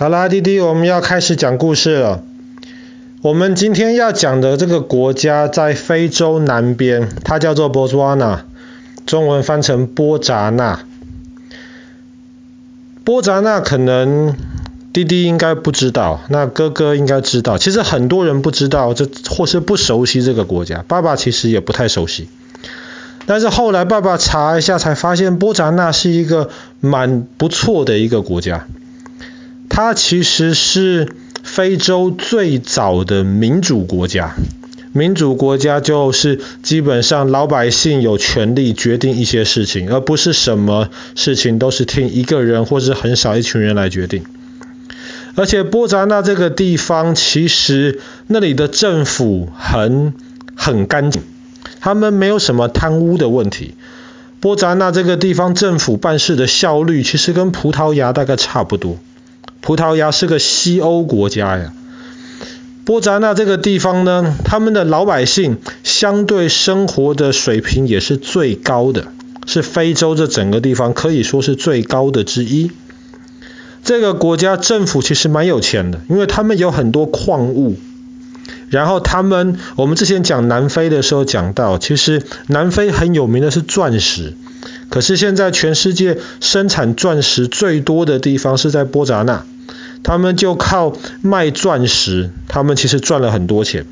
好啦，弟弟，我们要开始讲故事了。我们今天要讲的这个国家在非洲南边，它叫做波斯瓦纳，中文翻成波札纳。波札纳可能弟弟应该不知道，那哥哥应该知道。其实很多人不知道，这或是不熟悉这个国家。爸爸其实也不太熟悉。但是后来爸爸查一下，才发现波札纳是一个蛮不错的一个国家。它其实是非洲最早的民主国家。民主国家就是基本上老百姓有权利决定一些事情，而不是什么事情都是听一个人或是很少一群人来决定。而且波札纳这个地方，其实那里的政府很很干净，他们没有什么贪污的问题。波札纳这个地方政府办事的效率，其实跟葡萄牙大概差不多。葡萄牙是个西欧国家呀，波札纳这个地方呢，他们的老百姓相对生活的水平也是最高的，是非洲这整个地方可以说是最高的之一。这个国家政府其实蛮有钱的，因为他们有很多矿物，然后他们，我们之前讲南非的时候讲到，其实南非很有名的是钻石。可是现在全世界生产钻石最多的地方是在波扎纳，他们就靠卖钻石，他们其实赚了很多钱。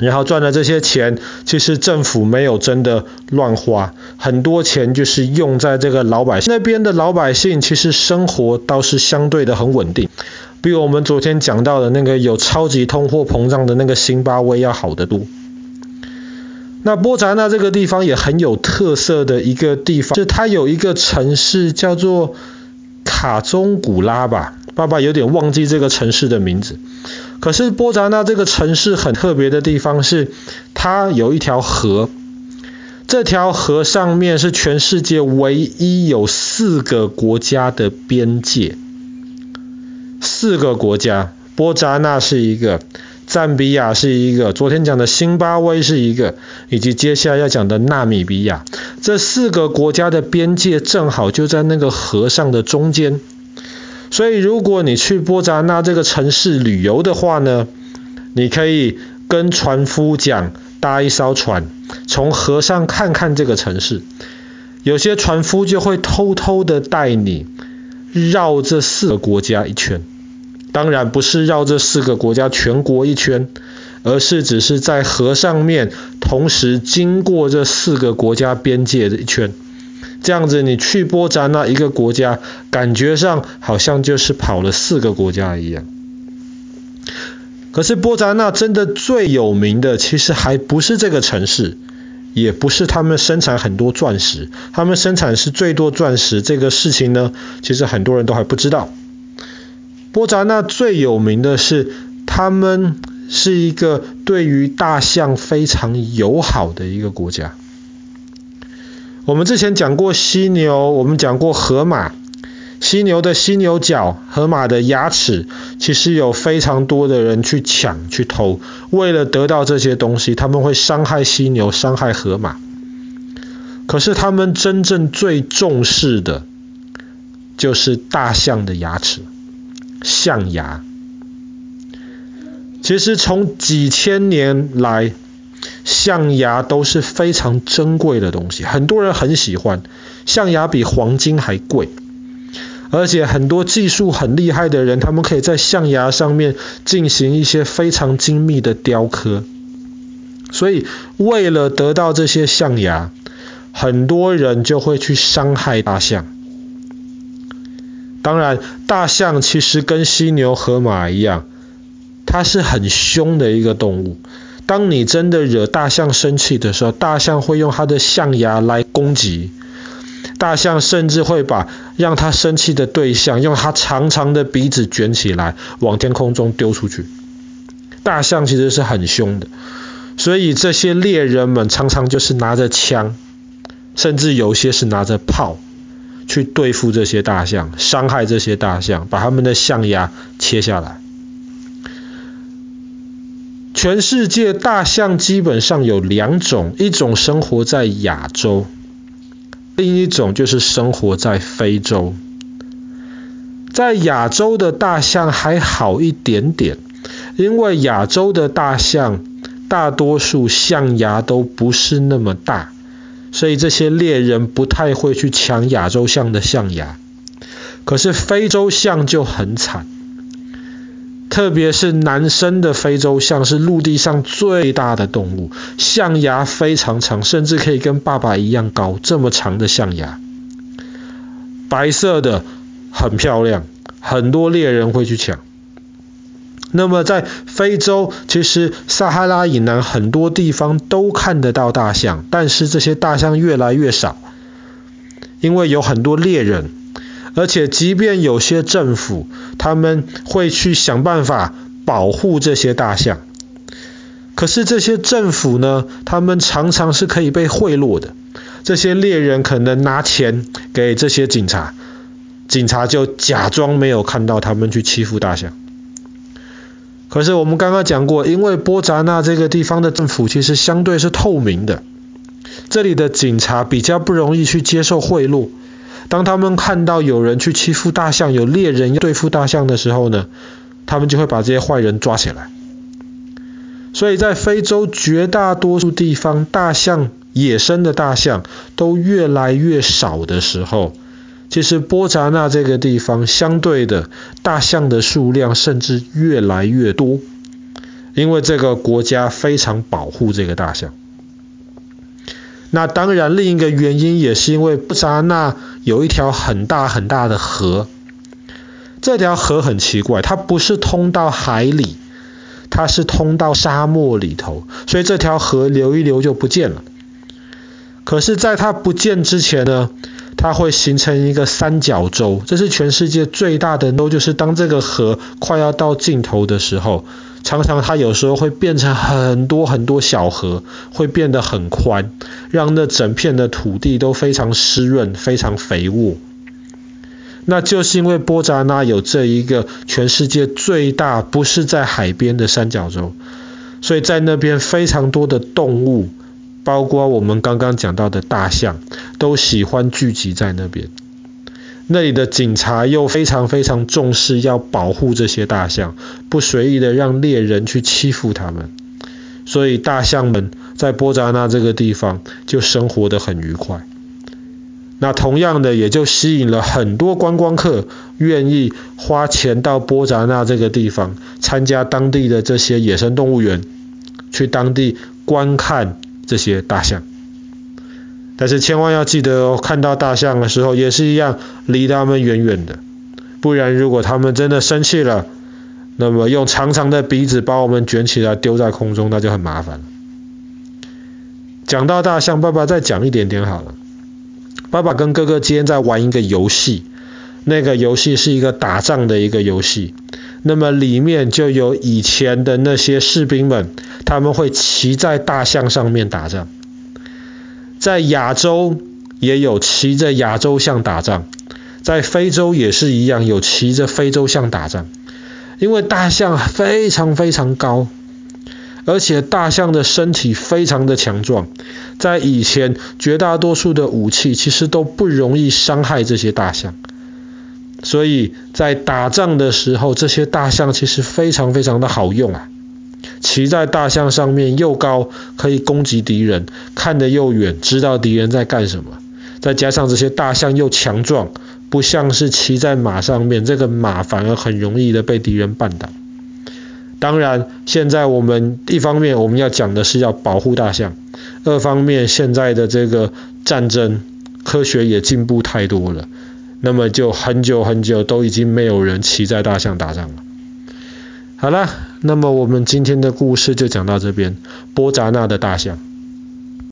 然后赚了这些钱，其实政府没有真的乱花，很多钱就是用在这个老百姓那边的老百姓，其实生活倒是相对的很稳定，比我们昨天讲到的那个有超级通货膨胀的那个辛巴威要好得多。那波扎纳这个地方也很有特色的一个地方，是它有一个城市叫做卡宗古拉吧，爸爸有点忘记这个城市的名字。可是波扎纳这个城市很特别的地方是，它有一条河，这条河上面是全世界唯一有四个国家的边界，四个国家，波扎纳是一个。赞比亚是一个，昨天讲的辛巴威是一个，以及接下来要讲的纳米比亚，这四个国家的边界正好就在那个河上的中间。所以如果你去波札纳这个城市旅游的话呢，你可以跟船夫讲，搭一艘船，从河上看看这个城市。有些船夫就会偷偷的带你绕这四个国家一圈。当然不是绕这四个国家全国一圈，而是只是在河上面同时经过这四个国家边界的一圈。这样子你去波札那一个国家，感觉上好像就是跑了四个国家一样。可是波札那真的最有名的，其实还不是这个城市，也不是他们生产很多钻石，他们生产是最多钻石这个事情呢，其实很多人都还不知道。波札那最有名的是，他们是一个对于大象非常友好的一个国家。我们之前讲过犀牛，我们讲过河马，犀牛的犀牛角，河马的牙齿，其实有非常多的人去抢去偷，为了得到这些东西，他们会伤害犀牛，伤害河马。可是他们真正最重视的，就是大象的牙齿。象牙，其实从几千年来，象牙都是非常珍贵的东西，很多人很喜欢。象牙比黄金还贵，而且很多技术很厉害的人，他们可以在象牙上面进行一些非常精密的雕刻。所以，为了得到这些象牙，很多人就会去伤害大象。当然，大象其实跟犀牛、河马一样，它是很凶的一个动物。当你真的惹大象生气的时候，大象会用它的象牙来攻击。大象甚至会把让它生气的对象用它长长的鼻子卷起来，往天空中丢出去。大象其实是很凶的，所以这些猎人们常常就是拿着枪，甚至有些是拿着炮。去对付这些大象，伤害这些大象，把他们的象牙切下来。全世界大象基本上有两种，一种生活在亚洲，另一种就是生活在非洲。在亚洲的大象还好一点点，因为亚洲的大象大多数象牙都不是那么大，所以这些猎人不太会去抢亚洲象的象牙。可是非洲象就很惨。特别是男生的非洲象是陆地上最大的动物，象牙非常长，甚至可以跟爸爸一样高，这么长的象牙，白色的，很漂亮，很多猎人会去抢。那么在非洲，其实撒哈拉以南很多地方都看得到大象，但是这些大象越来越少，因为有很多猎人。而且，即便有些政府，他们会去想办法保护这些大象，可是这些政府呢，他们常常是可以被贿赂的。这些猎人可能拿钱给这些警察，警察就假装没有看到他们去欺负大象。可是我们刚刚讲过，因为波扎那这个地方的政府其实相对是透明的，这里的警察比较不容易去接受贿赂。当他们看到有人去欺负大象，有猎人要对付大象的时候呢，他们就会把这些坏人抓起来。所以在非洲绝大多数地方，大象、野生的大象都越来越少的时候，其实波札那这个地方相对的大象的数量甚至越来越多，因为这个国家非常保护这个大象。那当然，另一个原因也是因为波札那有一条很大很大的河。这条河很奇怪，它不是通到海里，它是通到沙漠里头，所以这条河流一流就不见了。可是，在它不见之前呢，它会形成一个三角洲，这是全世界最大的洲，就是当这个河快要到尽头的时候。常常它有时候会变成很多很多小河，会变得很宽，让那整片的土地都非常湿润、非常肥沃。那就是因为波札那有这一个全世界最大，不是在海边的三角洲，所以在那边非常多的动物，包括我们刚刚讲到的大象，都喜欢聚集在那边。那里的警察又非常非常重视要保护这些大象，不随意的让猎人去欺负他们，所以大象们在波扎那这个地方就生活得很愉快。那同样的也就吸引了很多观光客愿意花钱到波扎那这个地方参加当地的这些野生动物园，去当地观看这些大象。但是千万要记得哦，看到大象的时候也是一样，离他们远远的，不然如果他们真的生气了，那么用长长的鼻子把我们卷起来丢在空中，那就很麻烦了。讲到大象，爸爸再讲一点点好了。爸爸跟哥哥今天在玩一个游戏，那个游戏是一个打仗的一个游戏，那么里面就有以前的那些士兵们，他们会骑在大象上面打仗。在亚洲也有骑着亚洲象打仗，在非洲也是一样有骑着非洲象打仗。因为大象非常非常高，而且大象的身体非常的强壮，在以前绝大多数的武器其实都不容易伤害这些大象，所以在打仗的时候，这些大象其实非常非常的好用啊。骑在大象上面又高，可以攻击敌人，看得又远，知道敌人在干什么。再加上这些大象又强壮，不像是骑在马上面，这个马反而很容易的被敌人绊倒。当然，现在我们一方面我们要讲的是要保护大象，二方面现在的这个战争科学也进步太多了，那么就很久很久都已经没有人骑在大象打仗了。好了，那么我们今天的故事就讲到这边。波扎纳的大象。